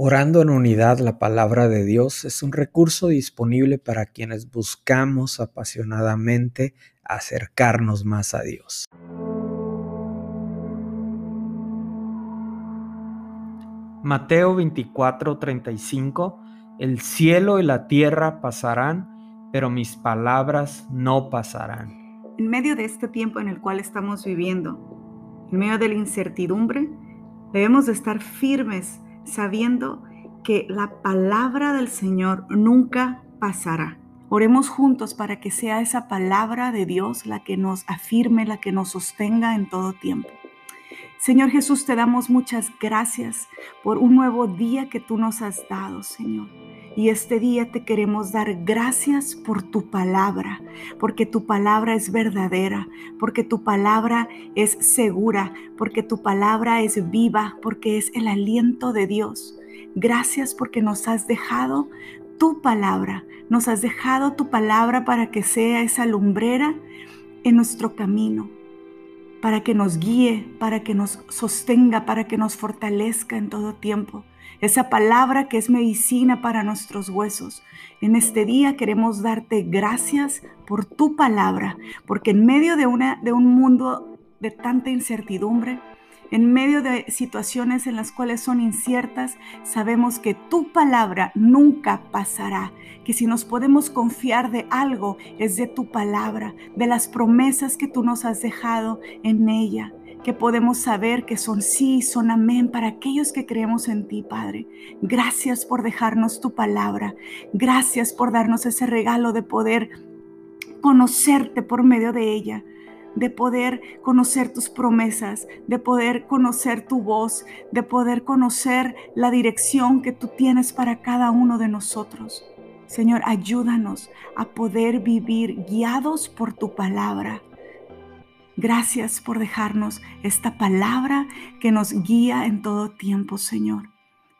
Orando en unidad la palabra de Dios es un recurso disponible para quienes buscamos apasionadamente acercarnos más a Dios. Mateo 24:35 El cielo y la tierra pasarán, pero mis palabras no pasarán. En medio de este tiempo en el cual estamos viviendo, en medio de la incertidumbre, debemos de estar firmes sabiendo que la palabra del Señor nunca pasará. Oremos juntos para que sea esa palabra de Dios la que nos afirme, la que nos sostenga en todo tiempo. Señor Jesús, te damos muchas gracias por un nuevo día que tú nos has dado, Señor. Y este día te queremos dar gracias por tu palabra, porque tu palabra es verdadera, porque tu palabra es segura, porque tu palabra es viva, porque es el aliento de Dios. Gracias porque nos has dejado tu palabra, nos has dejado tu palabra para que sea esa lumbrera en nuestro camino, para que nos guíe, para que nos sostenga, para que nos fortalezca en todo tiempo esa palabra que es medicina para nuestros huesos. En este día queremos darte gracias por tu palabra, porque en medio de, una, de un mundo de tanta incertidumbre, en medio de situaciones en las cuales son inciertas, sabemos que tu palabra nunca pasará, que si nos podemos confiar de algo es de tu palabra, de las promesas que tú nos has dejado en ella que podemos saber que son sí, son amén para aquellos que creemos en ti, Padre. Gracias por dejarnos tu palabra. Gracias por darnos ese regalo de poder conocerte por medio de ella de poder conocer tus promesas, de poder conocer tu voz, de poder conocer la dirección que tú tienes para cada uno de nosotros. Señor, ayúdanos a poder vivir guiados por tu palabra, Gracias por dejarnos esta palabra que nos guía en todo tiempo, Señor.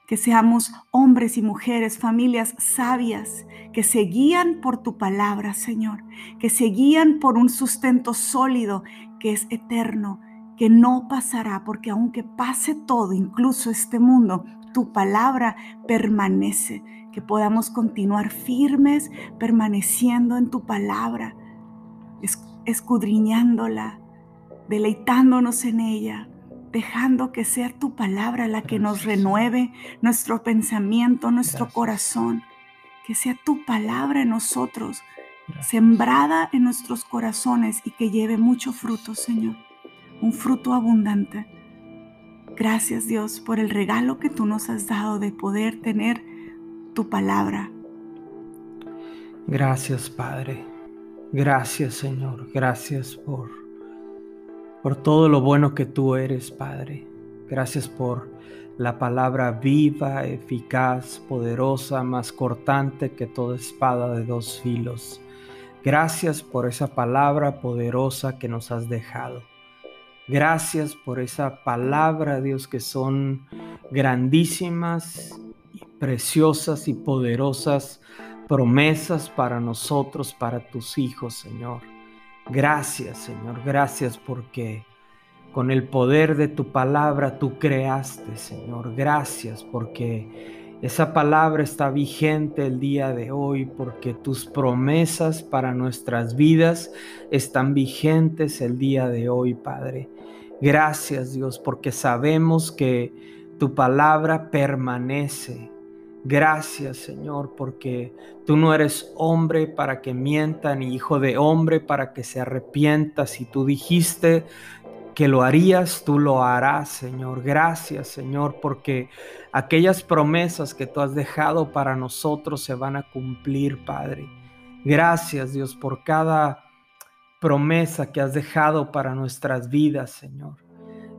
Que seamos hombres y mujeres, familias sabias, que se guían por tu palabra, Señor. Que se guían por un sustento sólido que es eterno, que no pasará, porque aunque pase todo, incluso este mundo, tu palabra permanece. Que podamos continuar firmes, permaneciendo en tu palabra, escudriñándola, deleitándonos en ella, dejando que sea tu palabra la que nos renueve nuestro pensamiento, nuestro corazón, que sea tu palabra en nosotros, sembrada en nuestros corazones y que lleve mucho fruto, Señor, un fruto abundante. Gracias Dios por el regalo que tú nos has dado de poder tener tu palabra. Gracias Padre. Gracias Señor. Gracias por por todo lo bueno que tú eres, Padre. Gracias por la palabra viva, eficaz, poderosa, más cortante que toda espada de dos filos. Gracias por esa palabra poderosa que nos has dejado. Gracias por esa palabra, Dios, que son grandísimas, preciosas y poderosas promesas para nosotros, para tus hijos, Señor. Gracias, Señor, gracias porque con el poder de tu palabra tú creaste, Señor. Gracias porque esa palabra está vigente el día de hoy, porque tus promesas para nuestras vidas están vigentes el día de hoy, Padre. Gracias, Dios, porque sabemos que tu palabra permanece Gracias Señor, porque tú no eres hombre para que mienta, ni hijo de hombre para que se arrepienta. Si tú dijiste que lo harías, tú lo harás, Señor. Gracias, Señor, porque aquellas promesas que tú has dejado para nosotros se van a cumplir, Padre. Gracias, Dios, por cada promesa que has dejado para nuestras vidas, Señor.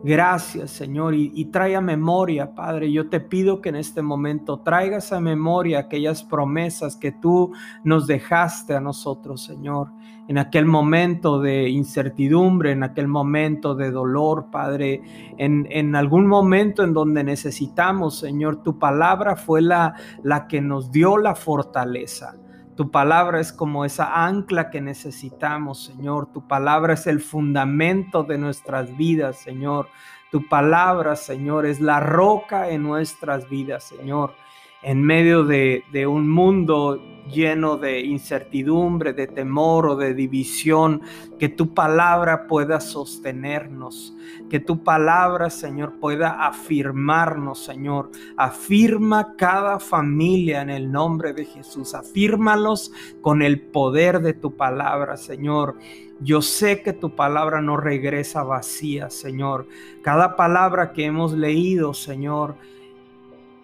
Gracias, Señor, y, trae a memoria, Padre. Yo te pido que en este momento traigas a memoria aquellas promesas que tú nos dejaste a nosotros, Señor. En aquel momento de incertidumbre, en aquel momento de dolor, Padre, en, en algún momento en donde necesitamos, Señor, tu palabra fue la, la que nos dio la fortaleza. Tu palabra es como esa ancla que necesitamos, Señor. Tu palabra es el fundamento de nuestras vidas, Señor. Tu palabra, Señor, es la roca en nuestras vidas, Señor en medio de, un mundo lleno de incertidumbre, de temor o de división, que tu palabra pueda sostenernos, que tu palabra, Señor, pueda afirmarnos, Señor. Afirma cada familia en el nombre de Jesús, afírmalos con el poder de tu palabra, Señor. Yo sé que tu palabra no regresa vacía, Señor. Cada palabra que hemos leído, Señor,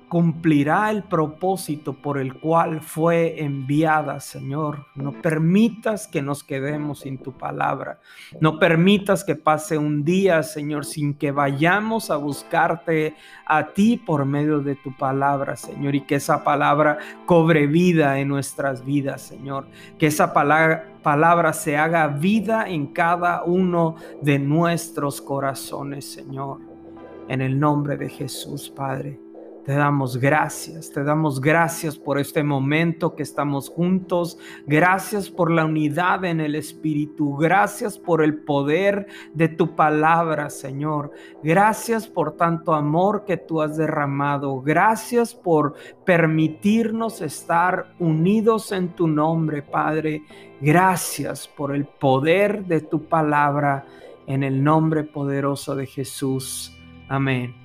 cumplirá el propósito por el cual fue enviada, Señor. No permitas que nos quedemos sin tu palabra. No permitas que pase un día, Señor, sin que vayamos a buscarte a ti por medio de tu palabra, Señor, y que esa palabra cobre vida en nuestras vidas, Señor. Que esa palabra palabra se haga vida en cada uno de nuestros corazones, Señor. En el nombre de Jesús, Padre. Te damos gracias, te damos gracias por este momento que estamos juntos. Gracias por la unidad en el Espíritu. Gracias por el poder de tu palabra, Señor. Gracias por tanto amor que tú has derramado. Gracias por permitirnos estar unidos en tu nombre, Padre. Gracias por el poder de tu palabra en el nombre poderoso de Jesús. Amén.